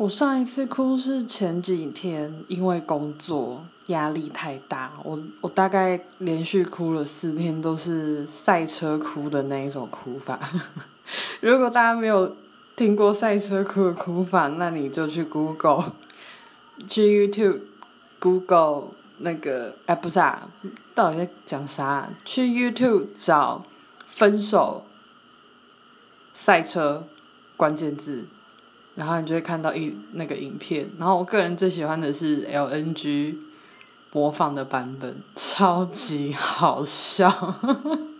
我上一次哭是前几天，因为工作压力太大，我我大概连续哭了四天，都是赛车哭的那一种哭法。如果大家没有听过赛车哭的哭法，那你就去 Google，去 YouTube Google 那个哎不是啊，到底在讲啥？去 YouTube 找分手赛车关键字。然后你就会看到一那个影片，然后我个人最喜欢的是 LNG 播放的版本，超级好笑。